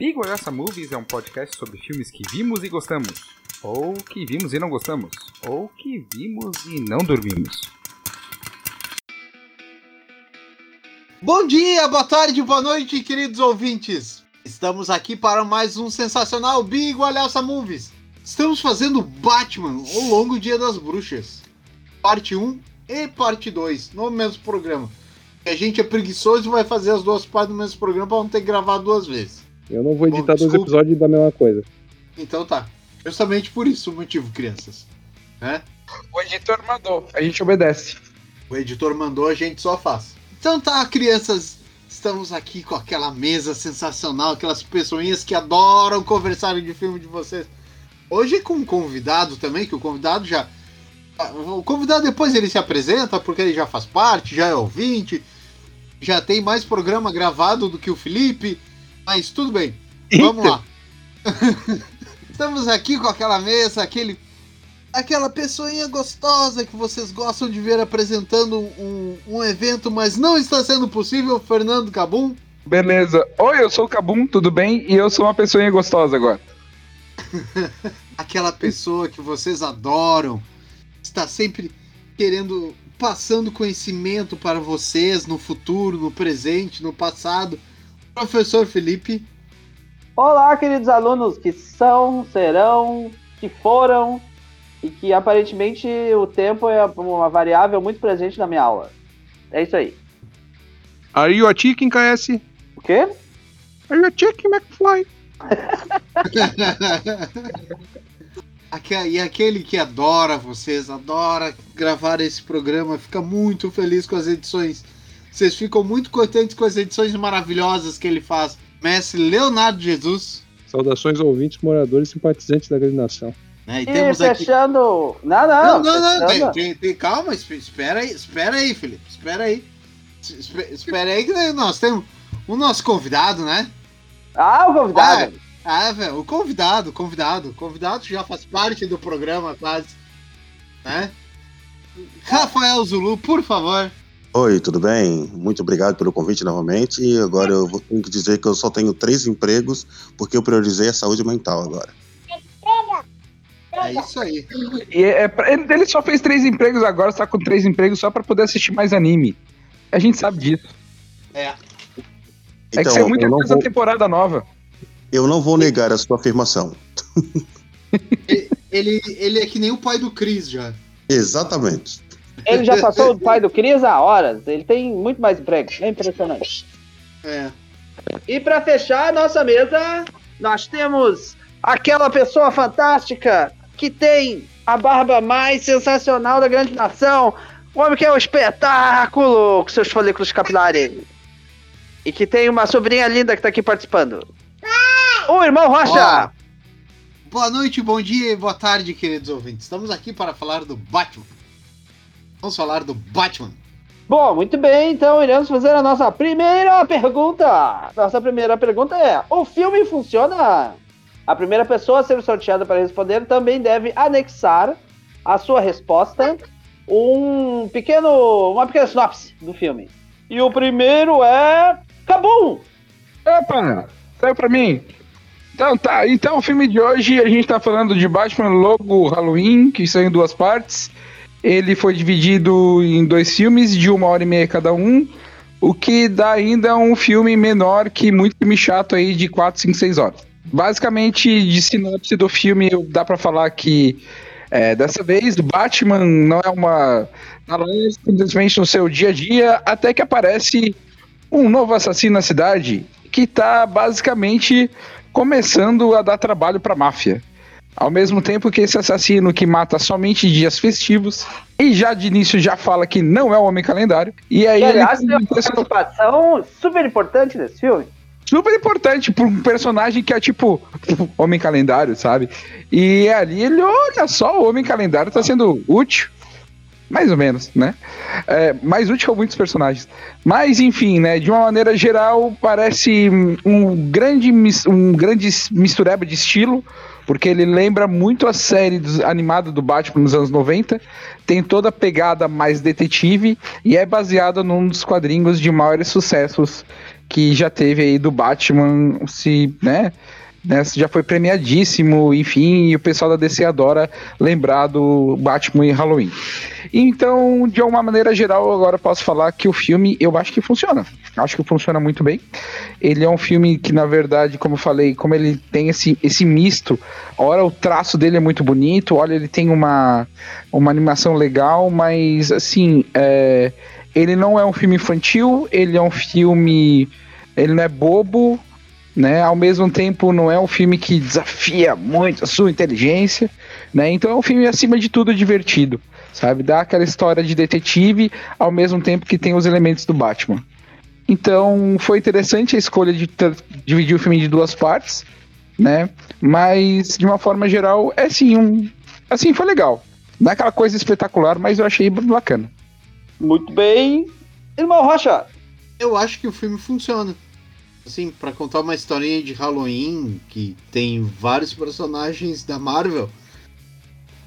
Big Olhaça Movies é um podcast sobre filmes que vimos e gostamos, ou que vimos e não gostamos, ou que vimos e não dormimos. Bom dia, boa tarde, boa noite, queridos ouvintes. Estamos aqui para mais um sensacional Big Olhaça Movies. Estamos fazendo Batman, o Longo Dia das Bruxas. Parte 1 e parte 2, no mesmo programa. A gente é preguiçoso e vai fazer as duas partes no mesmo programa para não ter que gravar duas vezes. Eu não vou editar Bom, dois episódios da mesma coisa. Então tá. Justamente por isso o motivo, crianças. Né? O editor mandou, a gente obedece. O editor mandou, a gente só faz. Então tá, crianças. Estamos aqui com aquela mesa sensacional, aquelas pessoinhas que adoram conversar de filme de vocês. Hoje com um convidado também, que o convidado já. O convidado depois ele se apresenta, porque ele já faz parte, já é ouvinte, já tem mais programa gravado do que o Felipe, mas tudo bem. Vamos lá. Estamos aqui com aquela mesa, aquele. Aquela pessoinha gostosa que vocês gostam de ver apresentando um, um evento, mas não está sendo possível, Fernando Cabum. Beleza. Oi, eu sou o Cabum, tudo bem? E eu sou uma pessoinha gostosa agora. Aquela pessoa que vocês adoram, está sempre querendo, passando conhecimento para vocês no futuro, no presente, no passado. Professor Felipe. Olá, queridos alunos que são, serão, que foram e que aparentemente o tempo é uma variável muito presente na minha aula. É isso aí. Are you a chicken, KS? O quê? Are you a chicken, McFly? E aquele que adora vocês, adora gravar esse programa, fica muito feliz com as edições. Vocês ficam muito contentes com as edições maravilhosas que ele faz. Mestre Leonardo Jesus. Saudações ouvintes, moradores e simpatizantes da grande nação. Né? E E temos aqui. fechando. Não, Não, não. não, não, fechando- tem, tem- tem- calma, esp- espera aí, espera aí, Felipe, espera aí. Es- espe- Espera aí que nós temos o nosso convidado, né? Ah, o convidado. Ah, velho, o convidado, o convidado, o convidado já faz parte do programa quase, né? Rafael Zulu, por favor. Oi, tudo bem? Muito obrigado pelo convite novamente. E agora eu vou tenho que dizer que eu só tenho três empregos porque eu priorizei a saúde mental agora. É isso aí. E é pra- ele, só fez três empregos agora, está com três empregos só pra poder assistir mais anime. A gente sabe disso. É. É que Então, saiu muita coisa vou, da temporada nova. eu não vou negar a sua afirmação. Ele, ele é que nem o pai do Chris já. Exatamente. Ele já passou do pai do Cris há horas. Ele tem muito mais emprego. É impressionante. É. E para fechar a nossa mesa, nós temos aquela pessoa fantástica que tem a barba mais sensacional da grande nação. O homem que é um espetáculo com seus folículos capilares. E que tem uma sobrinha linda que tá aqui participando. O irmão Rocha! Boa noite, bom dia e boa tarde, queridos ouvintes. Estamos aqui para falar do Batman. Vamos falar do Batman. Bom, muito bem, então iremos fazer a nossa primeira pergunta. Nossa primeira pergunta é: o filme funciona? A primeira pessoa a ser sorteada para responder também deve anexar a sua resposta um pequeno, uma pequena sinopse do filme. E o primeiro é Cabum. Opa, saiu pra mim. Então tá, então o filme de hoje a gente tá falando de Batman Logo Halloween, que saiu em duas partes. Ele foi dividido em dois filmes de uma hora e meia cada um, o que dá ainda um filme menor que muito filme chato aí de 4, 5, 6 horas. Basicamente, de sinopse do filme, dá pra falar que é, dessa vez Batman não é uma. simplesmente no seu dia a dia, até que aparece um novo assassino na cidade que tá basicamente começando a dar trabalho pra máfia. Ao mesmo tempo que esse assassino que mata somente dias festivos e já de início já fala que não é o homem calendário. E aí E, ele aliás, tem um uma participação super importante nesse filme. super importante pra um personagem que é tipo homem calendário, sabe? E ali ele olha só, o homem calendário tá sendo útil. Mais ou menos, né? É, mais útil que muitos personagens. Mas, enfim, né? De uma maneira geral, parece um grande, um grande mistureba de estilo, porque ele lembra muito a série animada do Batman nos anos 90. Tem toda a pegada mais detetive e é baseado num dos quadrinhos de maiores sucessos que já teve aí do Batman, se, né? né, já foi premiadíssimo, enfim, e o pessoal da DC adora lembrar do Batman e Halloween. Então, de uma maneira geral, agora posso falar que o filme eu acho que funciona. Acho que funciona muito bem. Ele é um filme que, na verdade, como eu falei, como ele tem esse, esse misto, ora o traço dele é muito bonito, olha, ele tem uma, uma animação legal, mas assim, é, ele não é um filme infantil, ele é um filme. Ele não é bobo, né? Ao mesmo tempo, não é um filme que desafia muito a sua inteligência, né? Então é um filme acima de tudo divertido, sabe? Dá aquela história de detetive ao mesmo tempo que tem os elementos do Batman. Então foi interessante a escolha de dividir o filme em duas partes, né? Mas de uma forma geral é sim um, assim foi legal. Não é aquela coisa espetacular, mas eu achei bacana. Muito bem, irmão Rocha. Eu acho que o filme funciona assim, para contar uma historinha de Halloween que tem vários personagens da Marvel.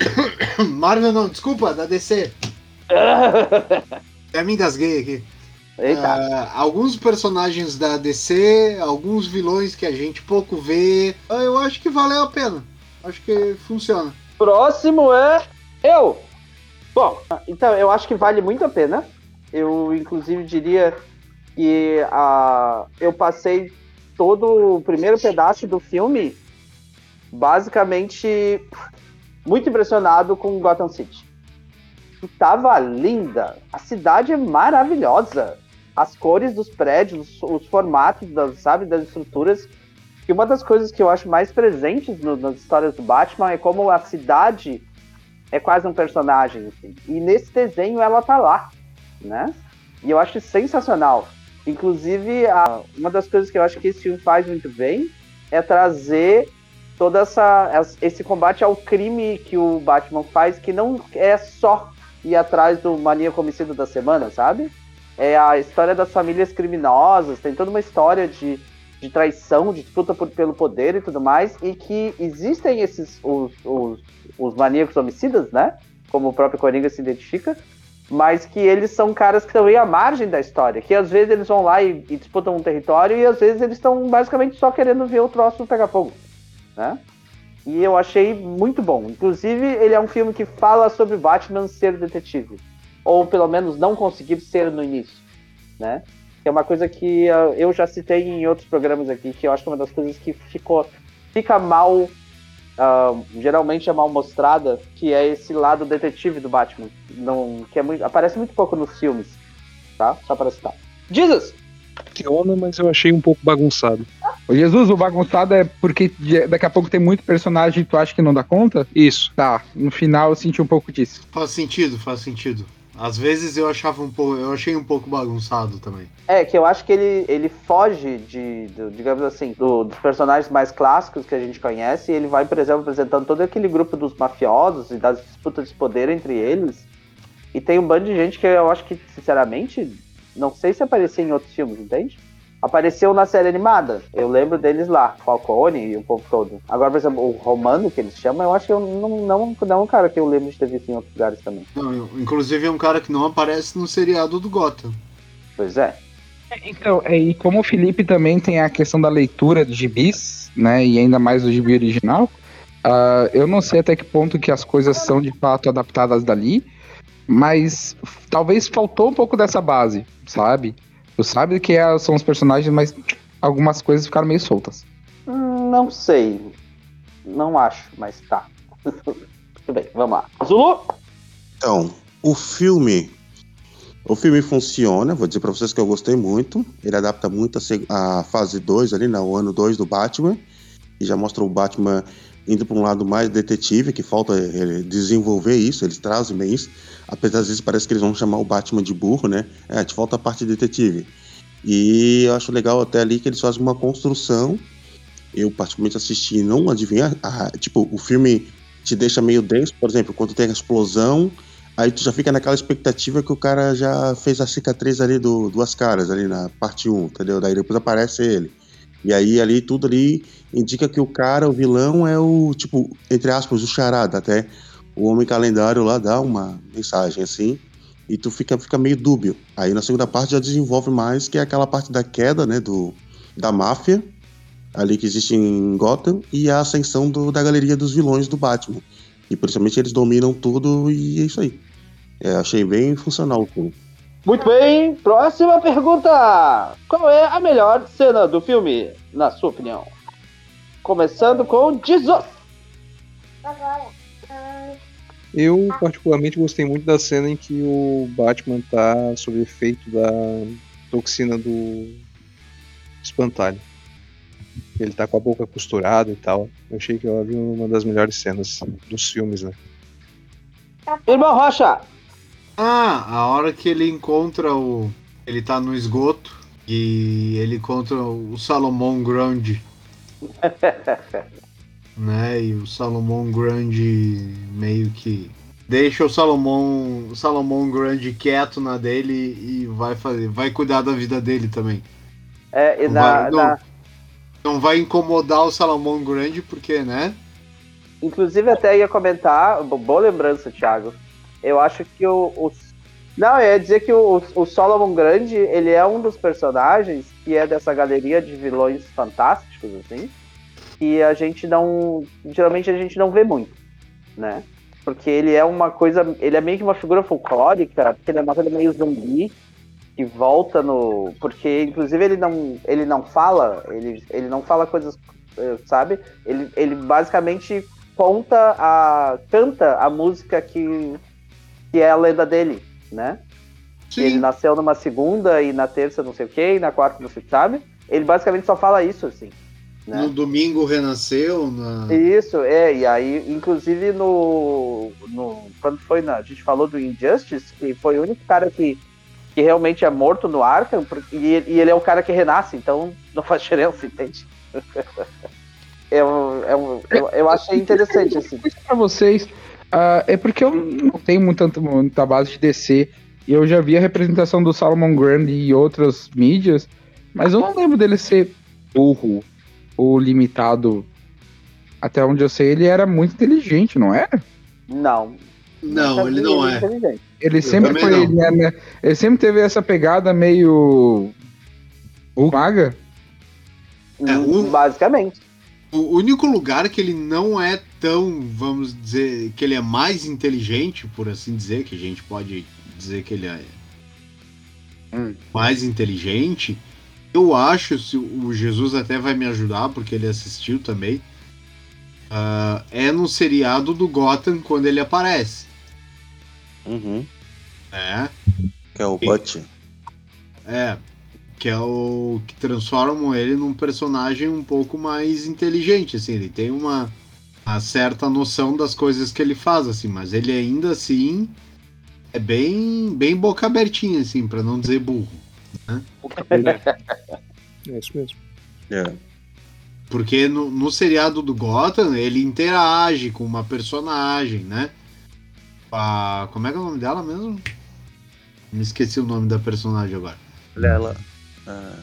Marvel não, desculpa, da DC. Até me engasguei aqui. Uh, alguns personagens da DC, alguns vilões que a gente pouco vê. Ah, eu acho que valeu a pena. Acho que funciona. Próximo é eu. Bom, então eu acho que vale muito a pena. Eu, inclusive, diria e a, eu passei todo o primeiro pedaço do filme basicamente muito impressionado com Gotham City. E tava linda, a cidade é maravilhosa, as cores dos prédios, os, formatos, das, sabe, das estruturas. E uma das coisas que eu acho mais presentes no, nas histórias do Batman é como a cidade é quase um personagem. Assim. E nesse desenho ela tá lá, né? E eu acho sensacional. Inclusive, a, uma das coisas que eu acho que esse filme faz muito bem é trazer toda essa esse combate ao crime que o Batman faz, que não é só ir atrás do maníaco homicida da semana, sabe? É a história das famílias criminosas, tem toda uma história de, de traição, de disputa por, pelo poder e tudo mais, e que existem esses os, os, os maníacos homicidas, né? Como o próprio Coringa se identifica, mas que eles são caras que estão aí à margem da história, que às vezes eles vão lá e, e disputam um território e às vezes eles estão basicamente só querendo ver o troço pegar fogo, né? E eu achei muito bom. Inclusive, ele é um filme que fala sobre Batman ser detetive, ou pelo menos não conseguir ser no início, né? Que é uma coisa que uh, eu já citei em outros programas aqui, que eu acho que é uma das coisas que ficou fica mal uh, geralmente é mal mostrada, que é esse lado detetive do Batman, não, que é muito, aparece muito pouco nos filmes, tá? Só para citar. Jesus! Funciona, mas eu achei um pouco bagunçado. O Jesus, o bagunçado é porque daqui a pouco tem muito personagem e tu acha que não dá conta? Isso. Tá, no final eu senti um pouco disso. Faz sentido, faz sentido. Às vezes eu achava um pouco, eu achei um pouco bagunçado também. É, que eu acho que ele, ele foge de, de digamos assim, do, dos personagens mais clássicos que a gente conhece, e ele vai, por exemplo, apresentando todo aquele grupo dos mafiosos e das disputas de poder entre eles. E tem um bando de gente que eu acho que, sinceramente, não sei se aparecia em outros filmes, entende? apareceu na série animada. Eu lembro deles lá, Falcone e o povo todo. Agora, por exemplo, o Romano, que eles chamam, eu acho que eu não, não, não é um cara que eu lembro de ter visto em outros lugares também. Não, inclusive é um cara que não aparece no seriado do Gotham. Pois é. Então, é, e como o Felipe também tem a questão da leitura de gibis, né, e ainda mais do gibi original, uh, eu não sei até que ponto que as coisas são de fato adaptadas dali, mas talvez faltou um pouco dessa base, sabe? Tu sabe que é, são os personagens, mas algumas coisas ficaram meio soltas. Hum, não sei. Não acho, mas tá. Tudo bem, vamos lá. Zulu? Então, o filme. O filme funciona, vou dizer pra vocês que eu gostei muito. Ele adapta muito a, a fase 2 ali, né, o ano 2 do Batman. E já mostra o Batman indo para um lado mais detetive, que falta eh, desenvolver isso, eles trazem bem isso. Apesar às vezes parece que eles vão chamar o Batman de burro, né? É, te falta a parte detetive. E eu acho legal até ali que eles fazem uma construção. Eu particularmente assisti e não adivinha. Ah, tipo, o filme te deixa meio denso, por exemplo, quando tem a explosão, aí tu já fica naquela expectativa que o cara já fez a cicatriz ali do Duas Caras, ali na parte 1, entendeu? Daí depois aparece ele. E aí ali tudo ali indica que o cara, o vilão, é o, tipo, entre aspas, o charada até. O Homem Calendário lá dá uma mensagem assim. e tu fica, fica meio dúbio. Aí na segunda parte já desenvolve mais, que é aquela parte da queda, né, do, da máfia, ali que existe em Gotham, e a ascensão do, da galeria dos vilões do Batman. E principalmente eles dominam tudo e é isso aí. É, achei bem funcional o filme. Muito bem, próxima pergunta. Qual é a melhor cena do filme, na sua opinião? Começando com Jesus. Agora. ah, Eu, particularmente, gostei muito da cena em que o Batman tá sob efeito da toxina do espantalho. Ele tá com a boca costurada e tal. Eu achei que ela viu uma das melhores cenas dos filmes, né? Irmão Rocha. Ah, a hora que ele encontra o. Ele tá no esgoto e ele encontra o Salomão Grande. né? E o Salomão Grande meio que deixa o Salomão, o Salomão Grande quieto na dele e vai fazer, vai cuidar da vida dele também. É, e Não na, vai- não. na- Não vai incomodar o Salomão Grande porque, né? Inclusive, até ia comentar, bo- boa lembrança, Thiago. Eu acho que o. o- não, ia dizer que o, o Solomon Grande, ele é um dos personagens que é dessa galeria de vilões fantásticos, assim, que a gente não. Geralmente a gente não vê muito, né? Porque ele é uma coisa. Ele é meio que uma figura folclórica, porque ele é uma coisa meio zumbi, que volta no. Porque, inclusive, ele não, ele não fala, ele, ele não fala coisas, eh, sabe? Ele, ele basicamente conta a. canta a música que, que é a lenda dele, né? Ele nasceu numa segunda e na terça não sei o que, e na quarta não sei o que, sabe? Ele basicamente só fala isso, assim. Né? No domingo renasceu, na... Isso, é, e aí, inclusive no, no. Quando foi na. A gente falou do Injustice, que foi o único cara que, que realmente é morto no Arkham, porque- e, ele- e ele é o cara que renasce, então não faz diferença, entende? Eu, eu, eu, eu achei interessante, assim. Isso pra vocês. Ah, é porque eu não tenho muita, muita base de DC. E eu já vi a representação do Salomon Grande e outras mídias. Mas eu não lembro dele ser burro ou limitado. Até onde eu sei, ele era muito inteligente, não era? Não. Não, nunca ele não é. Ele sempre foi. não. Ele, né, ele sempre teve essa pegada meio. O maga? É, um- Basicamente. O único lugar que ele não é tão, vamos dizer, que ele é mais inteligente, por assim dizer, que a gente pode dizer que ele é Hum. mais inteligente, eu acho, se o Jesus até vai me ajudar, porque ele assistiu também, ah, é no seriado do Gotham quando ele aparece, Uhum. né? Que é o Butch. É, que é o que transformam ele num personagem um pouco mais inteligente, assim, ele tem uma, uma certa noção das coisas que ele faz, assim, mas ele ainda assim é bem, bem boca abertinha, assim, pra não dizer burro. É isso mesmo. É. Porque no, no seriado do Gotham, ele interage com uma personagem, né? A, como é que é o nome dela mesmo? Me esqueci o nome da personagem agora. Olha Ah,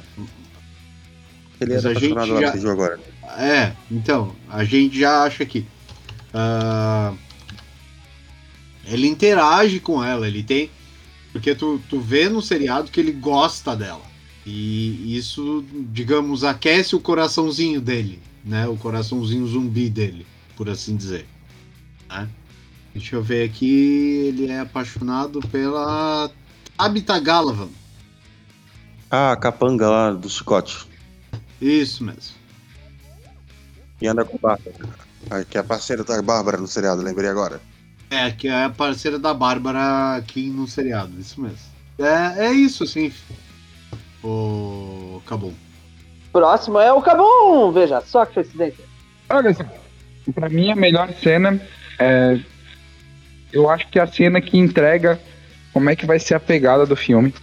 ele era a gente apaixonado lá já- que viu agora. É, então, a gente já acha que ah, ele interage com ela, ele tem. Porque tu, tu vê no seriado que ele gosta dela. E isso, digamos, aquece o coraçãozinho dele, né? O coraçãozinho zumbi dele, por assim dizer. né? Deixa eu ver aqui, ele é apaixonado pela Tabitha Galavan. Ah, a capanga lá do chicote. Isso mesmo. E anda com Bárbara. Que é a parceira da Bárbara no seriado, lembrei agora. É, que é a parceira da Bárbara aqui no seriado, isso mesmo. É, é isso, assim. O. Acabou. Próximo é o Cabum! Veja só que coincidência. Olha, só, pra mim a melhor cena é. Eu acho que é a cena que entrega como é que vai ser a pegada do filme.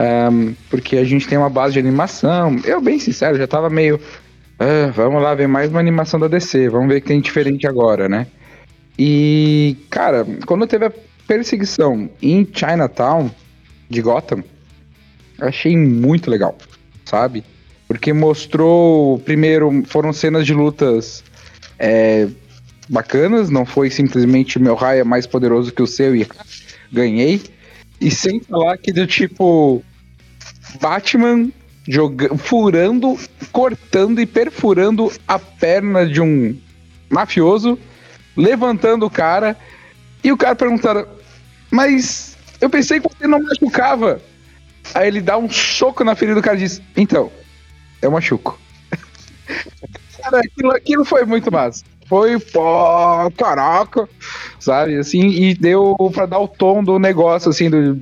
Ahn, porque a gente tem uma base de animação. Eu, bem sincero, já tava meio. "Ah, vamos lá ver mais uma animação da DC, vamos ver o que tem diferente agora, né? E, cara, quando teve a perseguição em Chinatown de Gotham, achei muito legal, sabe? Porque mostrou, primeiro, foram cenas de lutas é, bacanas, não foi simplesmente meu raio é mais poderoso que o seu e ganhei. E sem falar que do tipo Batman joga, furando, cortando e perfurando a perna de um mafioso, levantando o cara, e o cara perguntaram, mas eu pensei que você não machucava. Aí ele dá um soco na ferida do cara e diz, então, eu machuco. cara, aquilo, aquilo foi muito massa. Foi, pô, caraca, sabe, assim, e deu pra dar o tom do negócio, assim, do,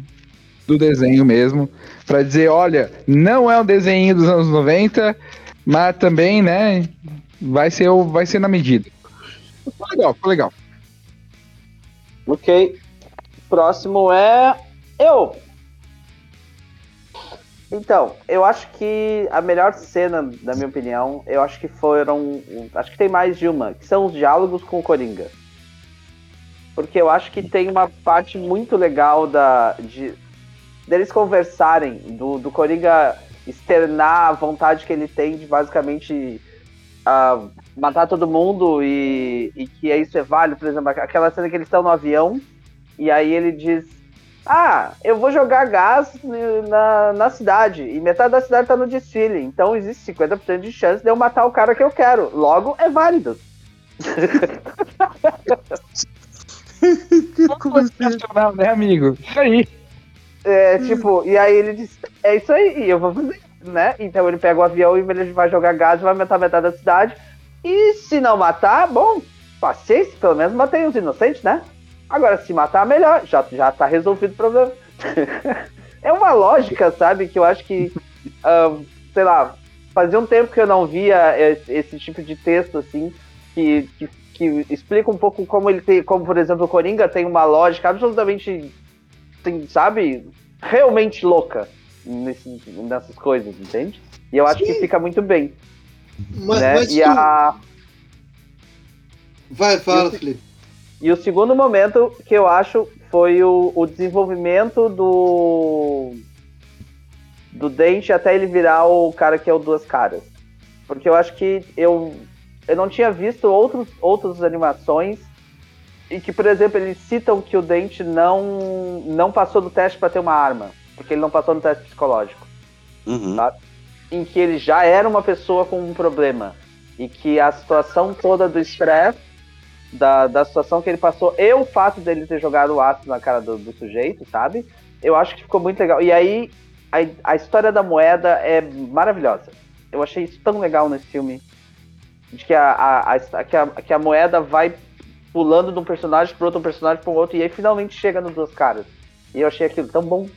do desenho mesmo, pra dizer, olha, não é um desenho dos anos 90, mas também, né, vai ser, vai ser na medida. Ficou legal, ficou legal. Ok. Próximo é eu. Então, eu acho que a melhor cena, na minha opinião, eu acho que foram. Acho que tem mais de uma, que são os diálogos com o Coringa. Porque eu acho que tem uma parte muito legal da, de, deles conversarem, do, do Coringa externar a vontade que ele tem de basicamente ah, matar todo mundo e, e que isso é válido. Por exemplo, aquela cena que eles estão no avião e aí ele diz: Ah, eu vou jogar gás na, na cidade e metade da cidade tá no desfile, então existe 50% de chance de eu matar o cara que eu quero. Logo, é válido. Sensacional, né, amigo? Isso aí. É, tipo, e aí ele diz, é isso aí, e eu vou fazer, né? Então ele pega o avião e ele vai jogar gás e vai matar metade da cidade. E se não matar, bom, paciência, pelo menos matei os inocentes, né? Agora, se matar, melhor, já, já tá resolvido o problema. é uma lógica, sabe, que eu acho que, sei lá, fazia um tempo que eu não via esse, esse tipo de texto, assim, que, que, que explica um pouco como ele tem, como, por exemplo, o Coringa tem uma lógica absolutamente tem, sabe, realmente louca nesse- nessas coisas, entende? E eu acho que fica muito bem, Mas, né? mas e, tu- a, Vai, fala, eu- Felipe. e o segundo momento que eu acho foi o, o desenvolvimento do do Dente até ele virar o cara que é o Duas Caras. Porque eu acho que eu, eu não tinha visto outros, outras animações e que, por exemplo, eles citam que o Dente não, não passou do teste para ter uma arma. Porque ele não passou no teste psicológico. Uhum. Tá. em que ele já era uma pessoa com um problema e que a situação toda do estresse da, da situação que ele passou e o fato dele ter jogado o ácido na cara do, do sujeito, sabe? Eu acho que ficou muito legal. E aí, a, a história da moeda é maravilhosa. Eu achei isso tão legal nesse filme. De que a, a, a- que a, que a moeda vai pulando de um personagem para outro personagem para outro e aí finalmente chega nos dois caras. E eu achei aquilo tão bom.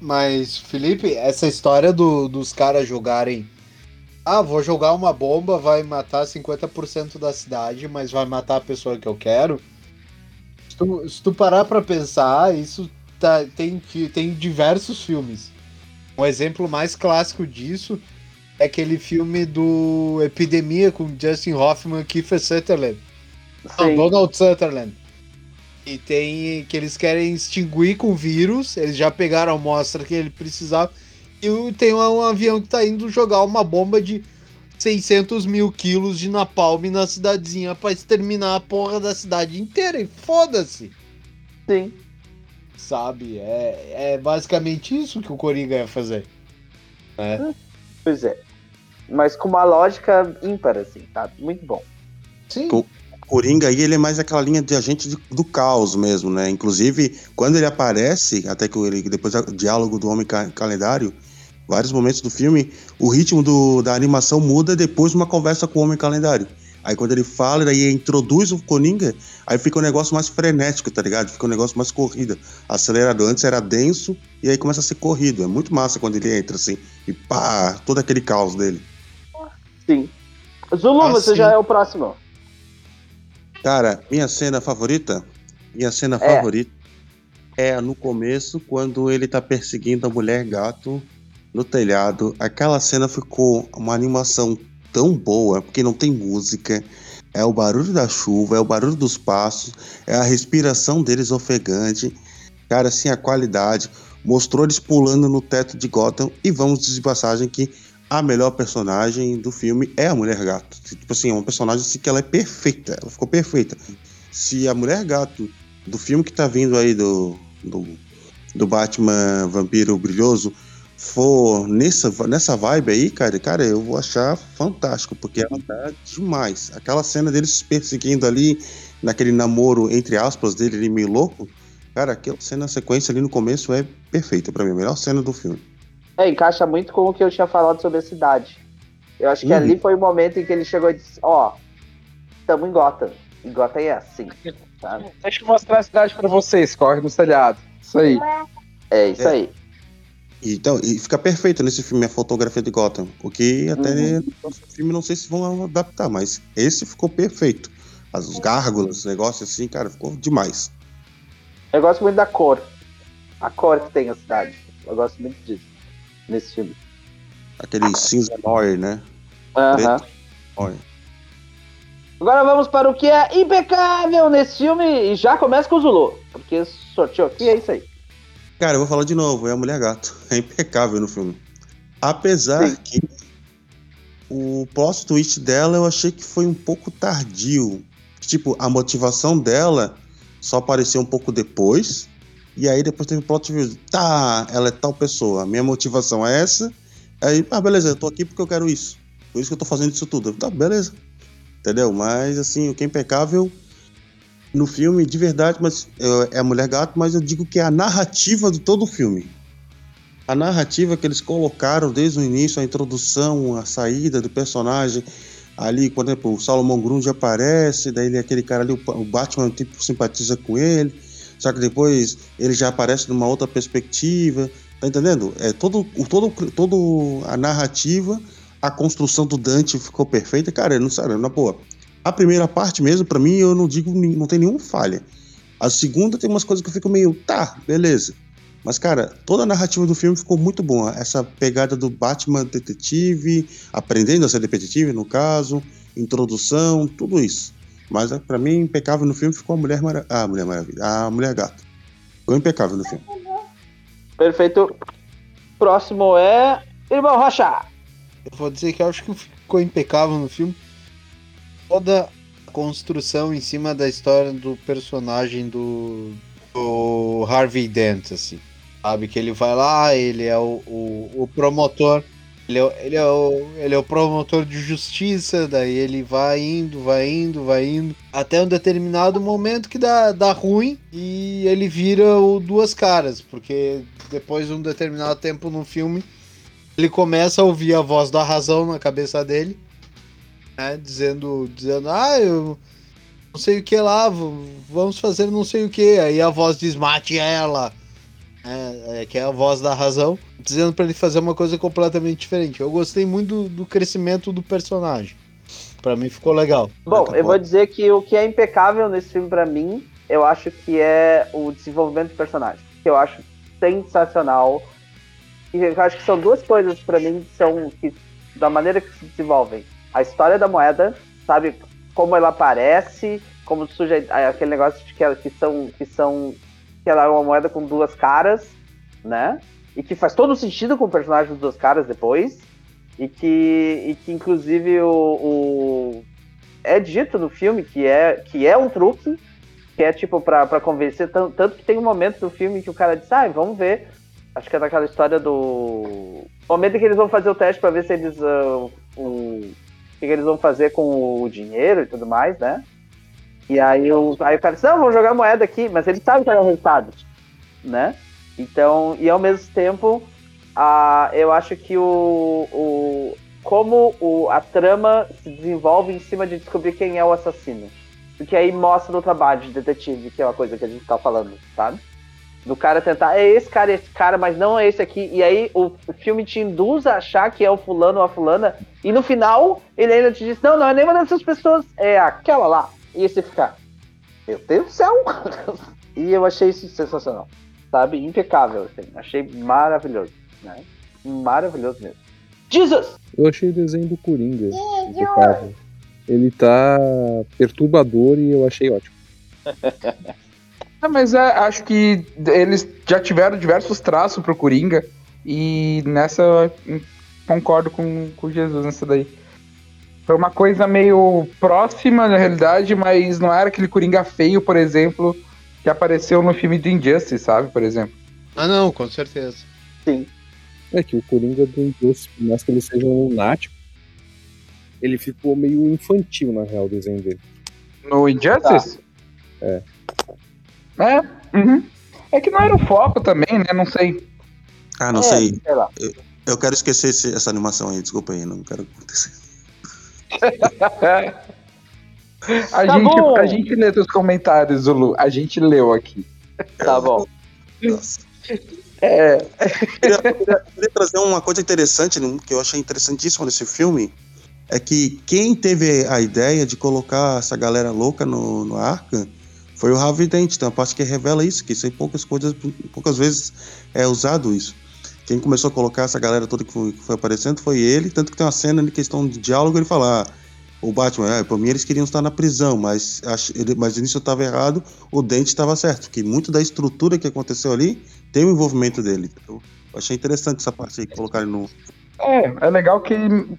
Mas, Felipe, essa história do- dos caras jogarem. Ah, vou jogar uma bomba, vai matar 50% da cidade, mas vai matar a pessoa que eu quero. Se tu, se tu parar pra pensar, isso tá- tem, tem diversos filmes. Um exemplo mais clássico disso é aquele filme do Epidemia com Justin Hoffman e Kiefer Sutherland. Não. Donald Sutherland. E tem que eles querem extinguir com o vírus, eles já pegaram a amostra que ele precisava. E tem um, avião que tá indo jogar uma bomba de 600 mil quilos de napalm na cidadezinha pra exterminar a porra da cidade inteira. E foda-se, Sim. sabe? É, é basicamente isso que o Coringa ia fazer. Pois é. Mas com uma lógica ímpar, assim, tá? Muito bom. Sim. Coringa aí, ele é mais aquela linha de agente de- do caos mesmo, né? Inclusive, quando ele aparece, até que ele, depois do diálogo do Homem Ca- Calendário, vários momentos do filme, o ritmo do- da animação muda depois de uma conversa com o Homem Calendário. Aí quando ele fala, aí introduz o Coringa, aí fica um negócio mais frenético, tá ligado? Fica um negócio mais corrida, acelerado. Antes era denso e aí começa a ser corrido. É muito massa quando ele entra assim e pá, todo aquele caos dele. Sim. Zulu, Ah, você já é o próximo. Cara, minha cena favorita? Minha cena É. favorita é no começo, quando ele tá perseguindo a mulher gato no telhado. Aquela cena ficou uma animação tão boa, porque não tem música. É o barulho da chuva, é o barulho dos passos, é a respiração deles ofegante. Cara, assim, a qualidade. Mostrou eles pulando no teto de Gotham. E vamos de passagem que a melhor personagem do filme é a Mulher Gato. Tipo assim, é uma personagem assim, que ela é perfeita. Ela ficou perfeita. Se a Mulher Gato do filme que tá vindo aí do, do do Batman Vampiro Brilhoso for nessa, nessa vibe aí, cara, cara, eu vou achar fantástico, porque ela tá demais. Aquela cena deles se perseguindo ali, naquele namoro, entre aspas, dele ali meio louco, cara, aquela cena, a sequência ali no começo é perfeita pra mim, a melhor cena do filme. É, encaixa muito com o que eu tinha falado sobre a cidade. Eu acho que Uhum. ali foi o momento em que ele chegou e disse, ó, tamo em Gotham. E Gotham é assim, sabe? Deixa eu mostrar a cidade pra vocês, corre no telhado. Isso aí. É isso É. aí. Então, e fica perfeito nesse filme a fotografia de Gotham. O que até Uhum. no próximo filme não sei se vão adaptar, mas esse ficou perfeito. As os gárgulas, os negócios assim, cara, ficou demais. Eu gosto muito da cor. A cor que tem a cidade. Eu gosto muito disso. Nesse filme. Aquele cinza noir, né? Aham. Olha. Agora vamos para o que é impecável nesse filme. E já começa com o Zulu. Porque sorteio aqui é isso aí. Cara, eu vou falar de novo, é a Mulher Gato. É impecável no filme. Apesar Sim. que o plot twist dela eu achei que foi um pouco tardio. Tipo, a motivação dela só apareceu um pouco depois. E aí depois teve plot twist. Tá, ela é tal pessoa. Minha motivação é essa. Aí, ah, beleza, eu tô aqui porque eu quero isso. Por isso que eu tô fazendo isso tudo. Eu, Tá, beleza. Entendeu? Mas assim, o que é impecável no filme, de verdade, mas é, é a Mulher Gato, mas eu digo que é a narrativa de todo o filme. A narrativa que eles colocaram desde o início, a introdução, a saída do personagem. Ali, por exemplo, o Salomão Grundy aparece, daí ele é aquele cara ali, o Batman tipo, simpatiza com ele, só que depois ele já aparece numa outra perspectiva. Tá entendendo? É todo, todo, todo a narrativa, a construção do Dante ficou perfeita. Cara, não sério, na boa. A primeira parte mesmo, pra mim, eu não digo, não tem nenhuma falha. A segunda tem umas coisas que eu fico meio, tá, beleza. Mas, cara, toda a narrativa do filme ficou muito boa. Essa pegada do Batman detetive, aprendendo a ser detetive, no caso, introdução, tudo isso. Mas, é, pra mim, impecável no filme ficou a Mulher, Mara... ah, a Mulher Maravilha, a Mulher Gato. Ficou impecável no filme. Perfeito. Próximo é. Irmão Rocha. Eu vou dizer que eu acho que ficou impecável no filme. Toda a construção em cima da história do personagem do, do Harvey Dent, assim. Sabe que ele vai lá, ele é o, o, o promotor. Ele é, ele, é o, ele é o promotor de justiça, daí ele vai indo, vai indo, vai indo, até um determinado momento que dá, dá ruim e ele vira o duas caras, porque depois de um determinado tempo no filme ele começa a ouvir a voz da razão na cabeça dele, né, dizendo, dizendo, ah, eu não sei o que lá, vamos fazer não sei o que. Aí a voz diz, mate ela, é, é, que é a voz da razão, dizendo pra ele fazer uma coisa completamente diferente. Eu gostei muito do, do crescimento do personagem. Pra mim ficou legal. Bom, eu vou dizer que o que é impecável nesse filme pra mim, eu acho que é o desenvolvimento do personagem. Que eu acho sensacional. E eu acho que são duas coisas pra mim que são que, da maneira que se desenvolvem. A história da moeda, sabe? Como ela aparece, como surge aquele negócio de que, que são que são que ela é uma moeda com duas caras, né? E que faz todo sentido com o personagem dos duas caras depois. E que, e que inclusive o, o- é dito no filme que é, que é um truque, que é tipo pra convencer, tan- tanto que tem um momento do filme que o cara diz, ah, vamos ver. Acho que é daquela história do. O momento em que eles vão fazer o teste pra ver se eles. ah, o, que eles vão fazer com o dinheiro e tudo mais, né? E aí o, aí o cara diz, não, vamos jogar moeda aqui, mas ele sabe qual é o resultado, né? Então, e ao mesmo tempo, a, eu acho que o, o como o, a trama se desenvolve em cima de descobrir quem é o assassino. Porque aí mostra o trabalho de detetive, que é uma coisa que a gente tá falando, sabe? Do cara tentar, é esse cara, esse cara, mas não é esse aqui. E aí o, o filme te induz a achar que é o fulano ou a fulana. E no final, ele ainda te diz, não, não é nenhuma dessas pessoas, é aquela lá. E aí você fica, meu Deus do céu! e eu achei isso sensacional, sabe? Impecável, assim. Achei maravilhoso, né? Maravilhoso mesmo. Jesus! Eu achei o desenho do Coringa impecável. Ele tá perturbador e eu achei ótimo. Ah, mas é, acho que eles já tiveram diversos traços pro Coringa. E nessa eu concordo com, com Jesus nessa daí. Foi uma coisa meio próxima na realidade, mas não era aquele Coringa feio, por exemplo, que apareceu no filme do Injustice, sabe? Por exemplo. Ah, não, com certeza. Sim. É que o Coringa do dois, por mais que ele seja um lunático, ele ficou meio infantil na real o desenho dele. No Injustice? É. É, uhum. É que não era o foco também, né? Não sei. Ah, não É, sei. sei lá. Eu quero esquecer esse- essa animação aí, desculpa aí, não quero acontecer. A, Tá gente, bom. a gente lê teus comentários, Zulu. A gente leu aqui. Tá bom. Nossa. É, queria, queria- queria trazer uma coisa interessante, né, que eu achei interessantíssimo nesse filme, é que quem teve a ideia de colocar essa galera louca no, no Arkham foi o Harvey Dent, tem uma parte que revela isso, que isso em poucas coisas, poucas vezes é usado isso. Quem começou a colocar essa galera toda que foi, que foi aparecendo foi ele, tanto que tem uma cena de questão de diálogo, ele fala, ah, o Batman, ah, mim eles queriam estar na prisão, mas, ele, mas nisso eu estava errado, o Dente estava certo, que muito da estrutura que aconteceu ali tem o envolvimento dele. Eu achei interessante essa parte aí que colocaram no. é, é legal que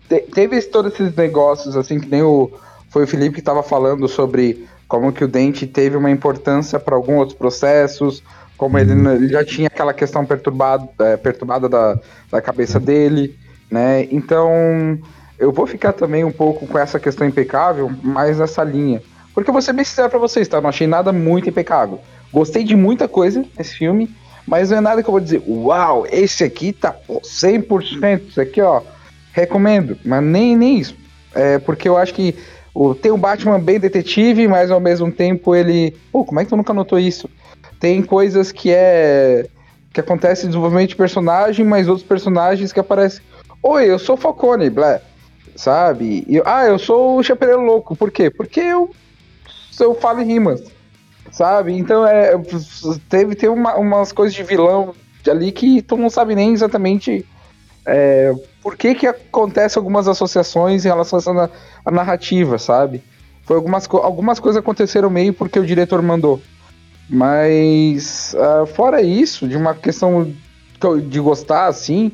te- teve todos esses negócios, assim, que nem o. Foi o Felipe que estava falando sobre como que o dente teve uma importância para alguns outros processos, como ele, ele já tinha aquela questão perturbada, é, perturbada da, da cabeça dele, né? Então, eu vou ficar também um pouco com essa questão impecável, mais nessa linha. Porque eu vou ser bem sincero pra vocês, tá? Não achei nada muito impecável. Gostei de muita coisa nesse filme, mas não é nada que eu vou dizer, uau, esse aqui tá pô, 100%, isso aqui, ó, recomendo. Mas nem, nem isso. É porque eu acho que o, tem o Batman bem detetive, mas ao mesmo tempo ele... Pô, como é que tu nunca notou isso? Tem coisas que é... que acontece desenvolvimento de personagem, mas outros personagens que aparecem... Oi, eu sou Falcone, blé. Sabe? Ah, eu sou o Chapeleiro Louco. Por quê? Porque eu, eu falo em rimas sabe? Então é teve tem uma, umas coisas de vilão ali que tu não sabe nem exatamente é, por que que acontece algumas associações em relação a essa na- a narrativa, sabe? Foi algumas algumas coisas aconteceram meio porque o diretor mandou, mas ah, fora isso, de uma questão de gostar assim,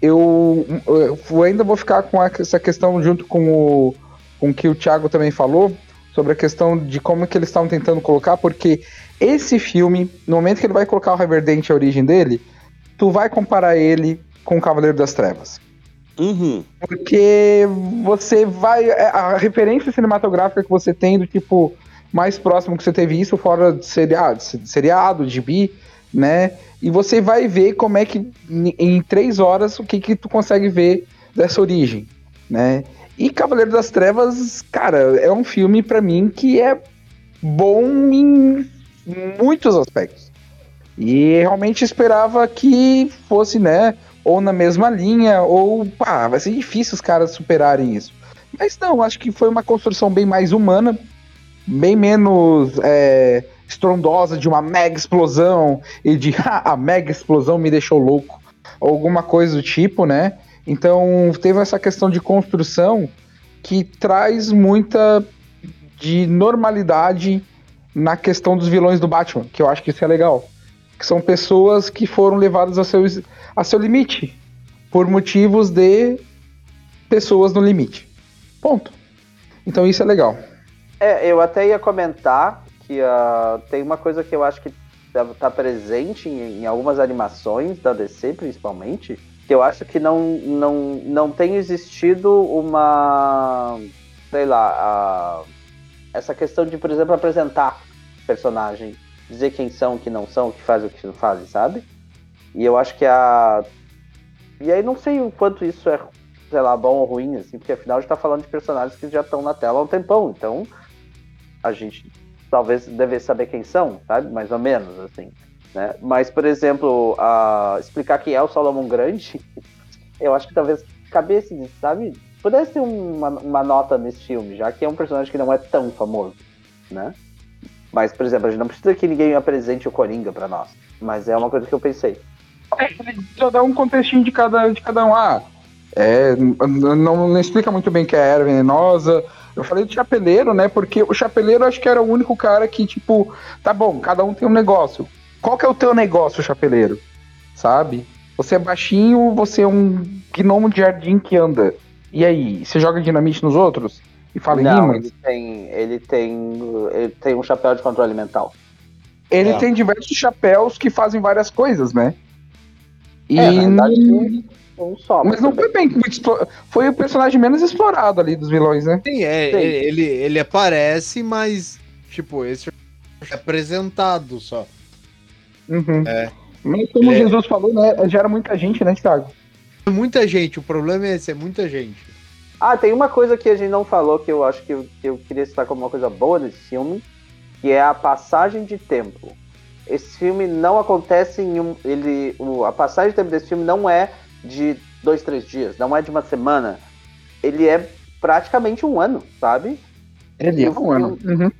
eu, eu ainda vou ficar com essa questão junto com o com que o Thiago também falou sobre a questão de como que eles estavam tentando colocar, porque esse filme, no momento que ele vai colocar o Reverdente, a origem dele, tu vai comparar ele com o Cavaleiro das Trevas. Uhum. Porque você vai. é, A referência cinematográfica que você tem do tipo mais próximo que você teve isso fora de seriado, seriado, de bi, né? E você vai ver como é que em- três horas o que que tu consegue ver dessa origem, né? E Cavaleiro das Trevas, cara, é um filme pra mim que é bom em muitos aspectos. E realmente esperava que fosse, né, ou na mesma linha, ou pá, vai ser difícil os caras superarem isso. Mas não, acho que foi uma construção bem mais humana, bem menos é, estrondosa de uma mega explosão e de "Ha, a mega explosão me deixou louco, ou alguma coisa do tipo, né? Então teve essa questão de construção que traz muita de normalidade na questão dos vilões do Batman, que eu acho que isso é legal. Que são pessoas que foram levadas a seu, a seu limite, por motivos de pessoas no limite. Ponto. Então isso é legal. É, eu até ia comentar que ah, tem uma coisa que eu acho que tá, tá presente em, em algumas animações da DC, principalmente, que eu acho que não, não, não tem existido uma. sei lá. a- essa questão de, por exemplo, apresentar personagem, dizer quem são, que não são, que fazem o que não fazem, sabe? E eu acho que a. E aí não sei o quanto isso é, sei lá, bom ou ruim, assim, porque afinal a gente tá falando de personagens que já estão na tela há um tempão, então a gente talvez devesse saber quem são, sabe? Mais ou menos, assim. Né? Mas, por exemplo, a... explicar quem é o Solomon Grande, eu acho que talvez cabesse, sabe? Pudesse ter uma, uma nota nesse filme, já que é um personagem que não é tão famoso, né? Mas, por exemplo, a gente não precisa que ninguém apresente o Coringa pra nós. Mas é uma coisa que eu pensei. É, já dá um contextinho de cada, de cada um. Ah, é, não, não explica muito bem que é a era venenosa. Eu falei de chapeleiro, né? Porque o chapeleiro acho que era o único cara que, tipo, tá bom, cada um tem um negócio. Qual que é o teu negócio, chapeleiro? Sabe? Você é baixinho, você é um gnomo de jardim que anda. E aí, você joga dinamite nos outros? E fala em não, rimas? ele tem, ele tem. Ele tem um chapéu de controle mental. ele É. tem diversos chapéus que fazem várias coisas, né? E É, na verdade, não- Um só. mas não foi bem muito explo- Foi o personagem menos explorado ali dos vilões, né? Sim, é, Sim. Ele, ele aparece, mas, tipo, esse é apresentado só. Uhum. É. Mas como é- Jesus falou, né? Já era muita gente, né, Thiago? Muita gente, o problema é esse, é muita gente. Ah, tem uma coisa que a gente não falou que eu acho que eu, que eu queria citar como uma coisa boa desse filme, que é a passagem de tempo. Esse filme não acontece em um. Ele, o- a passagem de tempo desse filme não é de dois, três dias, não é de uma semana. Ele é praticamente um ano, sabe? Ele é um ano. Uhum.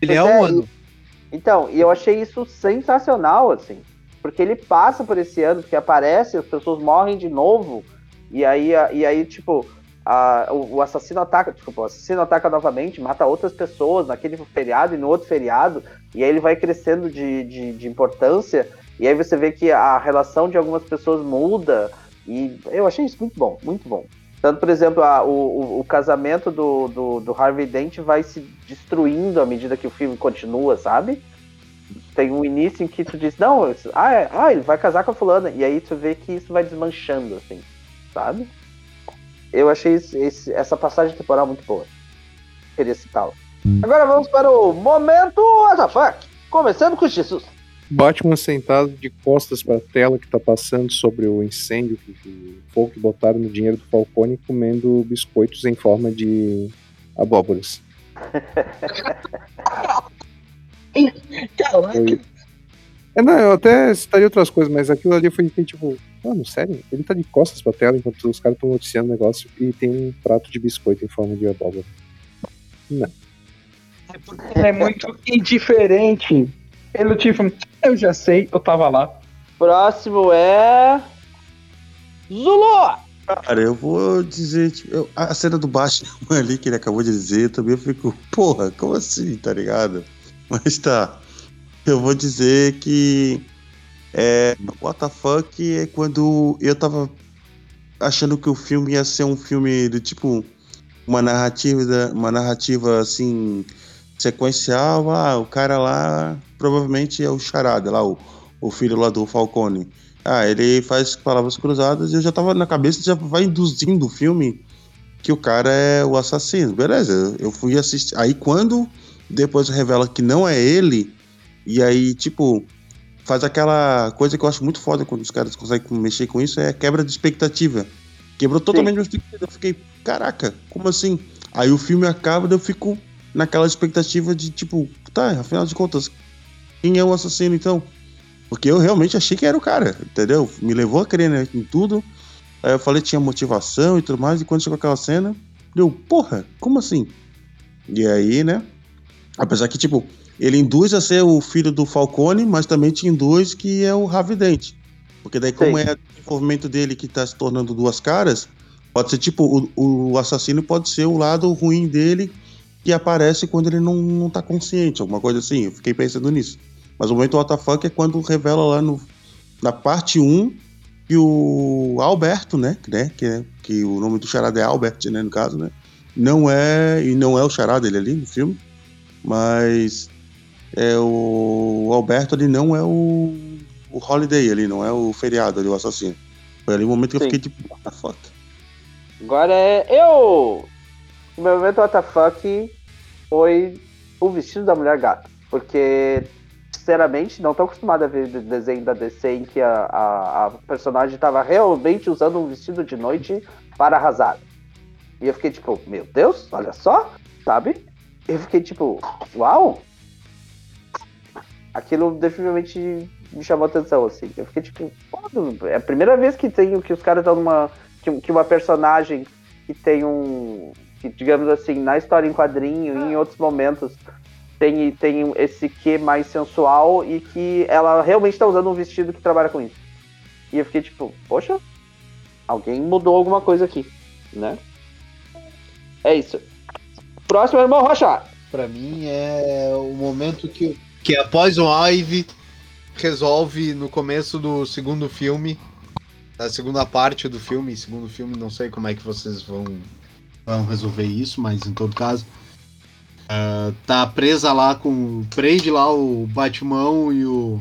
Ele é um é, ano. Então, e eu achei isso sensacional, assim. Porque ele passa por esse ano, porque aparece, as pessoas morrem de novo, e aí, a- e aí tipo, a- o, o assassino ataca, desculpa, o assassino ataca novamente, mata outras pessoas naquele feriado e no outro feriado, e aí ele vai crescendo de, de, de importância, e aí você vê que a relação de algumas pessoas muda, e eu achei isso muito bom, muito bom. Tanto, por exemplo, a- o, o, casamento do, do, do Harvey Dent vai se destruindo à medida que o filme continua, sabe? Tem um início em que tu diz, não, ah, é, ah, ele vai casar com a fulana. E aí tu vê que isso vai desmanchando, assim, sabe? Eu achei esse- esse- essa passagem temporal muito boa. Queria citá-la. Agora vamos para o momento WTF. Começando com o Jesus. Batman sentado de costas para a tela que tá passando sobre o incêndio, o fogo que botaram no dinheiro do Falcone, comendo biscoitos em forma de abóboras. Foi- É, não, eu até citaria outras coisas, mas aquilo ali foi tipo, mano, sério? Ele tá de costas pra tela enquanto os caras estão noticiando o negócio e tem um prato de biscoito em forma de abóbora. Ele é muito indiferente. Ele, tipo, eu já sei, eu tava lá. Próximo é. Zulu! Cara, eu vou dizer, tipo, eu- a cena do Batman ali que ele acabou de dizer, também eu fico, porra, como assim, tá ligado? Mas tá. Eu vou dizer que é, what the fuck é quando eu tava achando que o filme ia ser um filme do tipo uma narrativa, uma narrativa assim sequencial, ah, o cara lá provavelmente é o Charada, lá o, o filho lá do Falcone. Ah, ele faz palavras cruzadas e eu já tava na cabeça, já vai induzindo o filme que o cara é o assassino. Beleza, eu fui assistir. Aí quando depois revela que não é ele, e aí, tipo, faz aquela coisa que eu acho muito foda quando os caras conseguem mexer com isso, é a quebra de expectativa. Quebrou totalmente a expectativa. Eu fiquei, caraca, como assim? Aí o filme acaba e eu fico naquela expectativa de, tipo, tá, afinal de contas, quem é o assassino então? Porque eu realmente achei que era o cara, entendeu? Me levou a crer né, em tudo. Aí eu falei que tinha motivação e tudo mais, e quando chegou aquela cena, eu, porra, como assim? E aí, né? Apesar que, tipo, ele induz a ser o filho do Falcone, mas também te induz que é o Ravidente. Porque daí, como Sim. é o desenvolvimento dele que tá se tornando duas caras, pode ser tipo, o, o assassino pode ser o lado ruim dele que aparece quando ele não, não tá consciente, alguma coisa assim. Eu fiquei pensando nisso. Mas o momento WTF é quando revela lá no, na parte 1 que o Alberto, né, né que, é, que o nome do charada é Albert, né, no caso, né, não é, e não é o charada ele ali no filme, mas é o, o Alberto ali não é o, o Holiday ali, não é o feriado ali, o assassino. Foi ali o momento que Sim. eu fiquei tipo, what the fuck? Agora é eu! O meu momento WTF foi o vestido da mulher gata. Porque, sinceramente, não tô acostumado a ver de- desenho da DC em que a, a, a personagem tava realmente usando um vestido de noite para arrasar. E eu fiquei tipo, meu Deus, olha só, sabe? Eu fiquei tipo, uau! Aquilo definitivamente me chamou atenção, assim. Eu fiquei tipo, "Pô, é a primeira vez que tem que os caras dão numa. Que, que uma personagem que tem um. Que, digamos assim, na história em quadrinho e em outros momentos tem, tem esse quê mais sensual e que ela realmente tá usando um vestido que trabalha com isso. E eu fiquei tipo, poxa, alguém mudou alguma coisa aqui, né? É isso. Próximo, irmão Rocha. Pra mim é o momento que, que a Poison Ivy resolve no começo do segundo filme, da segunda parte do filme, segundo filme, não sei como é que vocês vão, vão resolver isso, mas em todo caso, ah, tá presa lá com. Prende lá o Batman e o,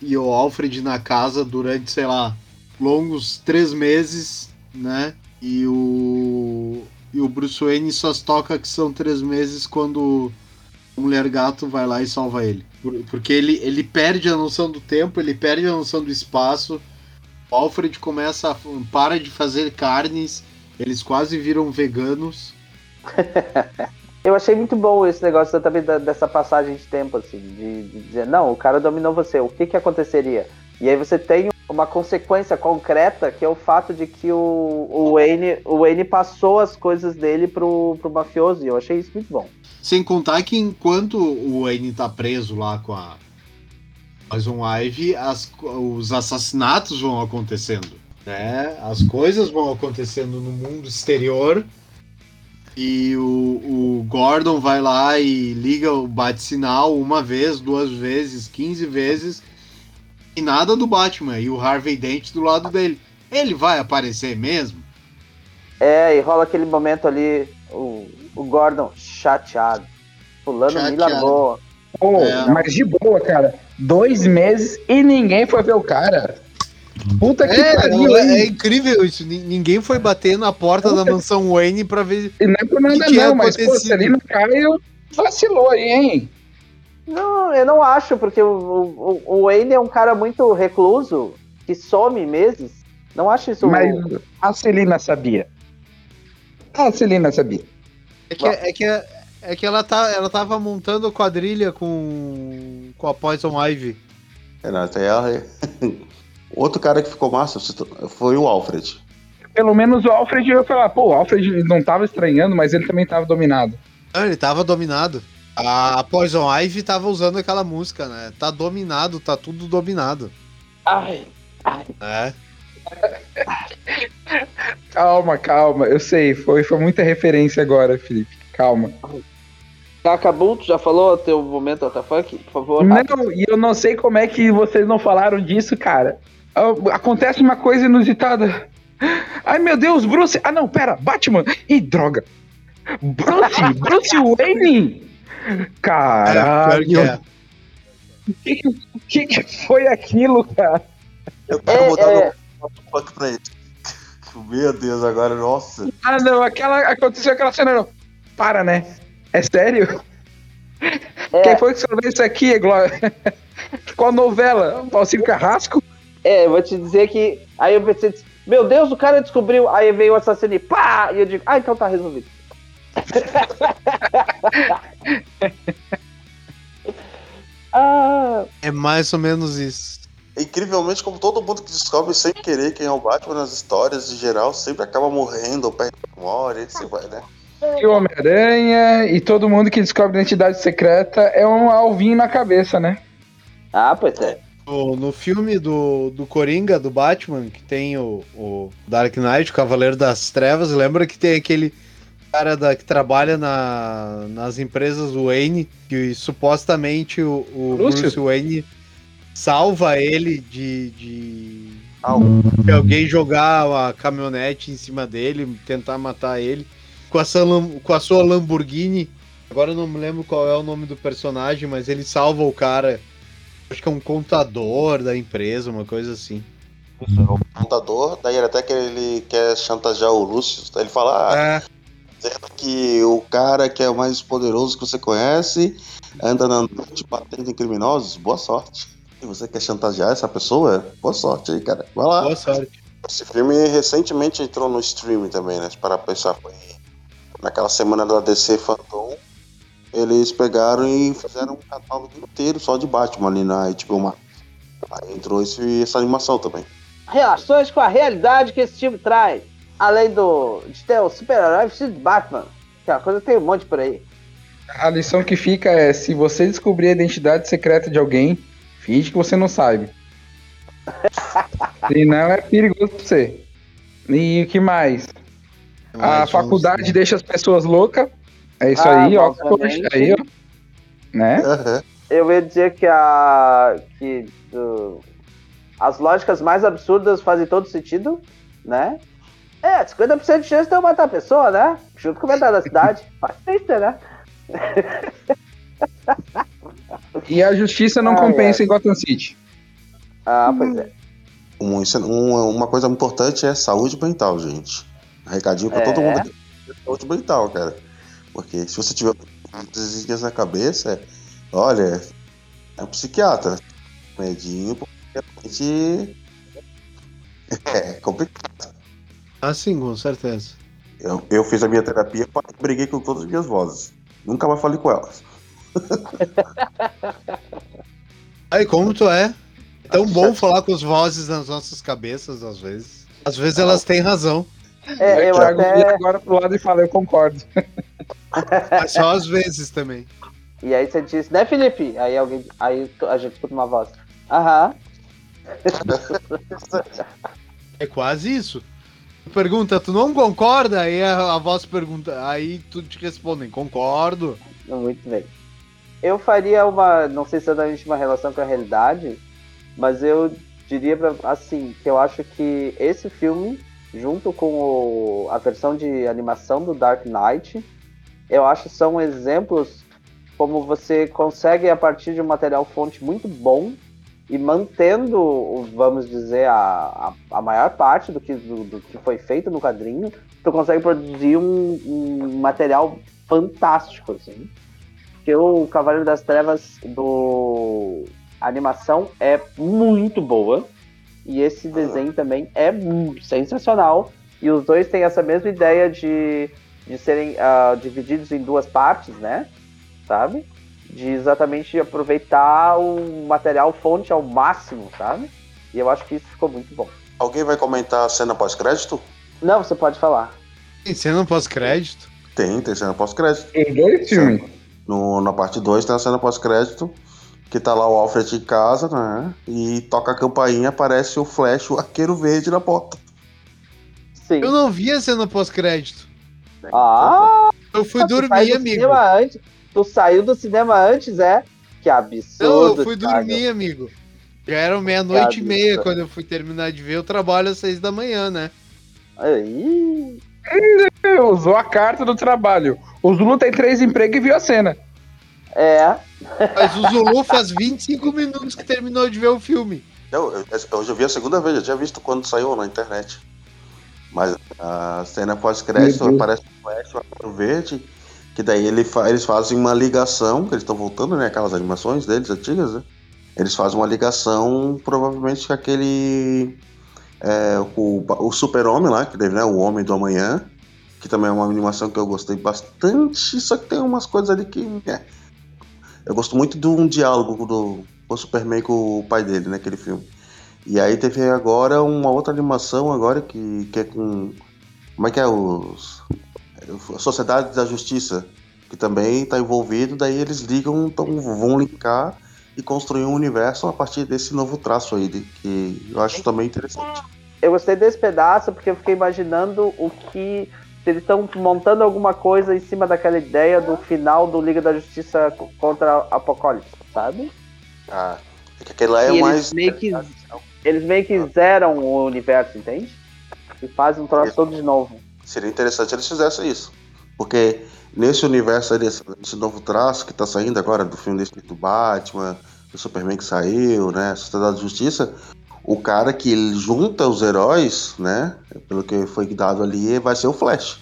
e o Alfred na casa durante, sei lá, longos três meses, né? E o. E o Bruce Wayne só toca que são três meses quando o Mulher Gato vai lá e salva ele. Por- Porque ele, ele perde a noção do tempo, ele perde a noção do espaço. O Alfred começa a. para de fazer carnes, eles quase viram veganos. Eu achei muito bom esse negócio também dessa passagem de tempo, assim, de, de dizer, não, o cara dominou você, o que que aconteceria? E aí você tem uma consequência concreta, que é o fato de que o, o, Wayne, o Wayne passou as coisas dele pro, pro mafioso, e eu achei isso muito bom. Sem contar que enquanto o Wayne tá preso lá com a Poison Ivy, as- os assassinatos vão acontecendo, né? As coisas vão acontecendo no mundo exterior e o, o Gordon vai lá e liga o bate-sinal uma vez, duas vezes, 15 vezes e nada do Batman e o Harvey Dent do lado dele. Ele vai aparecer mesmo? É, e rola aquele momento ali, o, o Gordon chateado. Fulano me Chateado. largou. Pô, É. mas de boa, cara. Dois meses e ninguém foi ver o cara. Puta que É, pariu, é, é incrível isso. Ni- Ninguém foi bater na porta da mansão Wayne pra ver E não é por nada que não, mas pô, se ali no Caio vacilou aí, hein? Não, eu não acho, porque o, o, o Wayne é um cara muito recluso, que some meses. Não acho isso. Mas a Celina sabia. A Celina sabia. É que, é que, é que ela, tá, ela tava montando quadrilha com, com a Poison Ivy. Renato, aí ela... Outro cara que ficou massa foi o Alfred. Pelo menos o Alfred ia falar, pô, o Alfred não tava estranhando, mas ele também tava dominado. Ah, ele tava dominado. A Poison Ivy tava usando aquela música, né? Tá dominado, tá tudo dominado. Ai, É. Calma, calma, eu sei, foi, foi muita referência agora, Felipe. Calma. já acabou? Tu já falou teu momento WTF? Por favor. rápido. Não, e eu não sei como é que vocês não falaram disso, cara. Ah, Acontece uma coisa inusitada. Ai, meu Deus, Bruce. Ah, não, pera, Batman. Ih, droga. Bruce, Bruce Wayne. Caralho. é. O que, que- o que que foi aquilo, cara? Eu quero É, mudar é. meu fuck pra ele. Meu Deus, agora, nossa. Ah, não, aquela, aconteceu aquela cena. Não. Para, né? É sério? É. Quem foi que escreveu isso aqui, Glória? Qual novela? Valcir Carrasco? É, eu vou te dizer que. Aí eu pensei, meu Deus, o cara descobriu. Aí veio o assassino e pá! E eu digo, ah, então tá resolvido. ah, É mais ou menos isso. Incrivelmente, como todo mundo que descobre sem querer quem é o Batman nas histórias, em geral, sempre acaba morrendo ou perde a memória, você vai, né? E o Homem-Aranha e todo mundo que descobre identidade secreta é um alvinho na cabeça, né? ah, pois é. No, no filme do, do Coringa, do Batman, que tem o, o Dark Knight, o Cavaleiro das Trevas, lembra que tem aquele cara da, que trabalha na, nas empresas Wayne, que supostamente o, o? Bruce Wayne salva ele de, de, de alguém jogar a caminhonete em cima dele, tentar matar ele, com a, com a sua Lamborghini. Agora eu não me lembro qual é o nome do personagem, mas ele salva o cara. Acho que é um contador da empresa, uma coisa assim. o contador, daí ele até que ele quer chantagear o Lúcio, daí ele fala, ah, É, dizendo que o cara que é o mais poderoso que você conhece anda na noite batendo em criminosos, boa sorte. E você quer chantagear essa pessoa? Boa sorte aí, cara. Vai lá. boa sorte. Esse filme recentemente entrou no streaming também, né? Para pensar, foi naquela semana da DC Phantom, eles pegaram e fizeram um catálogo inteiro só de Batman ali na HBO Max. Aí entrou esse, essa animação também. Relações com a realidade que esse time traz. Além do, de ter o super-herói vestido de Batman. Que é uma coisa que tem um monte por aí. A lição que fica é: se você descobrir a identidade secreta de alguém, finge que você não sabe. Senão é perigoso pra você. E o que mais? A Mas, faculdade vamos- deixa as pessoas loucas. É isso Ah, aí, ó. aí, ó. Né? Aham. Eu ia dizer que a. que uh, as lógicas mais absurdas fazem todo sentido, né? É, 50% de chance de eu matar a pessoa, né? Junto com metade da cidade. Faz sentido, né? E a justiça não Ai, compensa em Gotham City. Ah, pois é. Um- é- um- uma coisa importante é saúde mental, gente. Recadinho pra É. todo mundo. Saúde mental, cara. Porque se você tiver dias na cabeça, olha, é um psiquiatra. Medinho, porque realmente é complicado. Ah, sim, com certeza. Eu, eu fiz a minha terapia e briguei com todas as minhas vozes. Nunca mais falei com elas. Aí, como tu é? É tão bom falar com as vozes nas nossas cabeças, às vezes. Às vezes elas têm razão, É, eu Thiago vira até. agora pro lado e fala, eu concordo. mas só às vezes também. E aí você disse, né, Felipe? Aí alguém. Aí a gente escuta uma voz. Aham. É quase isso. Pergunta, tu não concorda? Aí a, a voz pergunta, aí tu te respondem, concordo. Muito bem. Eu faria uma, não sei se é exatamente uma relação com a realidade, mas eu diria pra, assim, que eu acho que esse filme, junto com o- a versão de animação do Dark Knight, eu acho que são exemplos como você consegue, a partir de um material fonte muito bom, e mantendo, vamos dizer, a, a, a maior parte do que, do, do que foi feito no quadrinho, tu consegue produzir um, um material fantástico, assim. Porque o Cavaleiro das Trevas do a animação é muito boa e esse desenho também é sensacional e os dois têm essa mesma ideia de, de serem ah, divididos em duas partes, né? Sabe? De exatamente aproveitar o material fonte ao máximo, sabe? E eu acho que isso ficou muito bom. Alguém vai comentar a cena pós-crédito? Não, você pode falar. Tem cena pós-crédito? Tem, tem cena pós-crédito. Os dois filmes. No, na parte 2 tem a cena pós-crédito, que tá lá o Alfred em casa, né? E toca a campainha, aparece o Flash, o arqueiro verde na porta. Sim. Eu não vi a cena pós-crédito. Ah, Eu fui dormir, do amigo. cinema antes. Tu saiu do cinema antes, é? Que Não, absurdo. eu fui Thiago. dormir, amigo. Já era meia-noite e meia quando eu fui terminar de ver. Eu trabalho às seis da manhã, né? Aí. Usou a carta do trabalho. O Zulu tem três empregos e viu a cena. É. Mas o Zulu faz 25 minutos que terminou de ver o filme. Eu, eu, eu já vi a segunda vez, eu tinha visto quando saiu na internet. Mas a cena pós-crédito aparece o Flash, o verde, que daí ele fa- eles fazem uma ligação, que eles estão voltando, né? Aquelas animações deles antigas, né? Eles fazem uma ligação, provavelmente, com aquele. é, o, o Super-Homem lá, que deve, né? O Homem do Amanhã, que também é uma animação que eu gostei bastante, só que tem umas coisas ali que. é. Eu gosto muito de um diálogo do, com o Superman com o pai dele, naquele filme. E aí teve agora uma outra animação agora que, que é com. Como é que é? Os. A Sociedade da Justiça, que também está envolvido, daí eles ligam, então vão linkar e construir um universo a partir desse novo traço aí, de- que eu acho também interessante. Eu gostei desse pedaço porque eu fiquei imaginando o que. Se eles estão montando alguma coisa em cima daquela ideia do final do Liga da Justiça contra Apocalipse, sabe? Ah, é que aquele lá é E eles mais. meio que- Eles meio que zeram o universo, entende? E fazem um troço Isso. todo de novo. Seria interessante eles fizessem isso. Porque nesse universo desse, desse novo traço que tá saindo agora, do filme desse do Batman, do Superman que saiu, né? Sociedade da Justiça, o cara que junta os heróis, né? Pelo que foi dado ali, vai ser o Flash.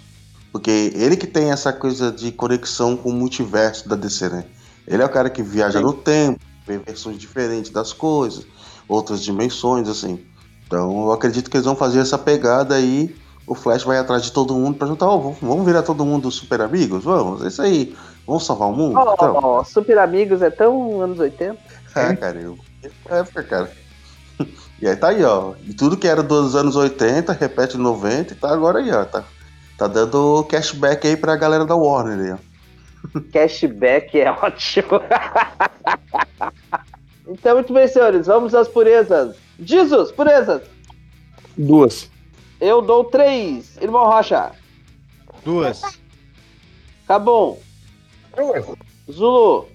Porque ele que tem essa coisa de conexão com o multiverso da DC, né? Ele é o cara que viaja Sim. no tempo, vê versões diferentes das coisas, outras dimensões, assim. Então eu acredito que eles vão fazer essa pegada aí. O Flash vai atrás de todo mundo pra juntar, ó, vamos- virar todo mundo super amigos? Vamos, é isso aí. Vamos salvar o mundo? Oh, Então, oh, Super Amigos é tão anos 80. é, cara, eu. É época, cara. E aí tá aí, ó. E tudo que era dos anos 80, repete 90 e tá agora aí, ó. Tá, tá dando cashback aí pra galera da Warner aí, ó. Cashback é ótimo. então, muito bem, senhores, vamos às purezas. Jesus, purezas. Duas. Eu dou três. Irmão Rocha. Duas. Cabum. Zulu.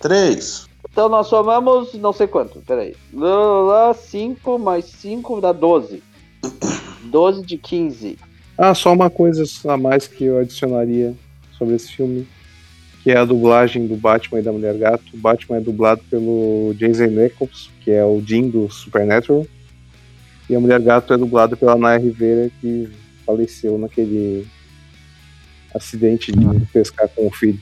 Três. Então nós somamos não sei quanto, peraí. Lá, 5 mais 5 dá 12. 12 de 15. Ah, só uma coisa a mais que eu adicionaria sobre esse filme. Que é a dublagem do Batman e da Mulher Gato. O Batman é dublado pelo Jason Nichols, que é o Jim do Supernatural. E a Mulher Gato é dublada pela Naya Rivera, que faleceu naquele acidente de pescar com o filho.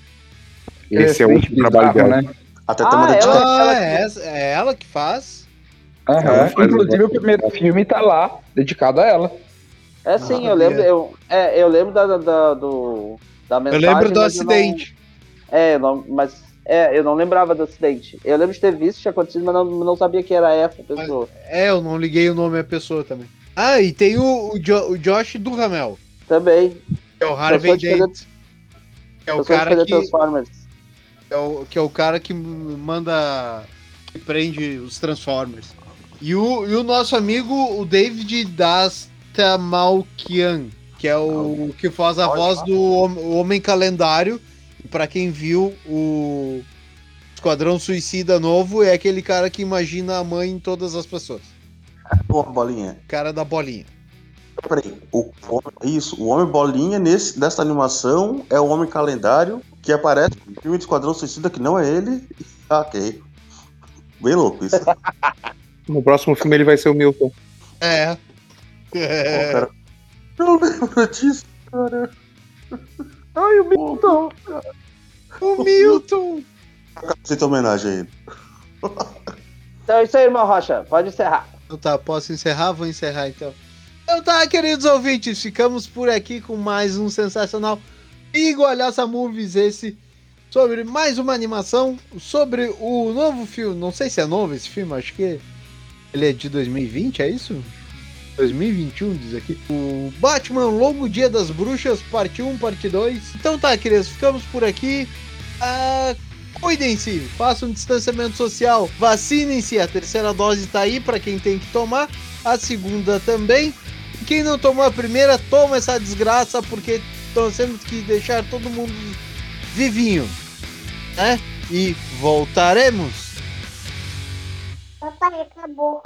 Esse é o último trabalho dela. né? Até Ah, ela-. Ah, ela- é, é ela que faz? Ela faz Inclusive o- o primeiro filme tá lá, dedicado a ela. É sim, Ah, eu lembro. é. Eu, é, eu lembro da, da, do, da Eu mensagem. lembro do eu não- acidente. É, eu não, mas é, eu não lembrava do acidente. Eu lembro de ter visto, tinha acontecido, mas não, não sabia que era essa pessoa. É, eu não liguei o nome à pessoa também. Ah, e tem o, o, Jo- o Josh Duhamel, Também. é o Harvey de Dent. É o cara que, Transformers. é o, que é o cara que manda. que prende os Transformers. E o, e o nosso amigo, o David Dastamalkian, que é o que faz a Pode voz falar. do Homem Calendário. Pra quem viu o Esquadrão Suicida novo, é aquele cara que imagina a mãe em todas as pessoas. Pô, bolinha. Cara da bolinha. Peraí, o, isso, o Homem Bolinha nesse, dessa animação é o Homem Calendário que aparece no filme de Esquadrão Suicida, que não é ele. Ah, ok. Bem louco isso. No próximo filme ele vai ser o Milton. É. Pô, cara, eu lembro disso, cara. Ai, o Milton. O Milton! Aceita homenagem a ele. Então é isso aí, irmão Rocha. Pode encerrar. Então tá, posso encerrar? Vou encerrar então. Então tá, queridos ouvintes, ficamos por aqui com mais um sensacional Igualhaça Movies, esse sobre mais uma animação sobre o novo filme. Não sei se é novo esse filme, acho que ele é de 2020, é isso? 2021, diz aqui. O Batman Longo Dia das Bruxas, parte 1, parte 2. Então tá, queridos, ficamos por aqui. Ah, Cuidem-se, façam distanciamento social, vacinem-se, a terceira dose tá aí para quem tem que tomar, a segunda também. E quem não tomou a primeira, toma essa desgraça, porque nós temos que deixar todo mundo vivinho, né? E voltaremos. Papai, acabou.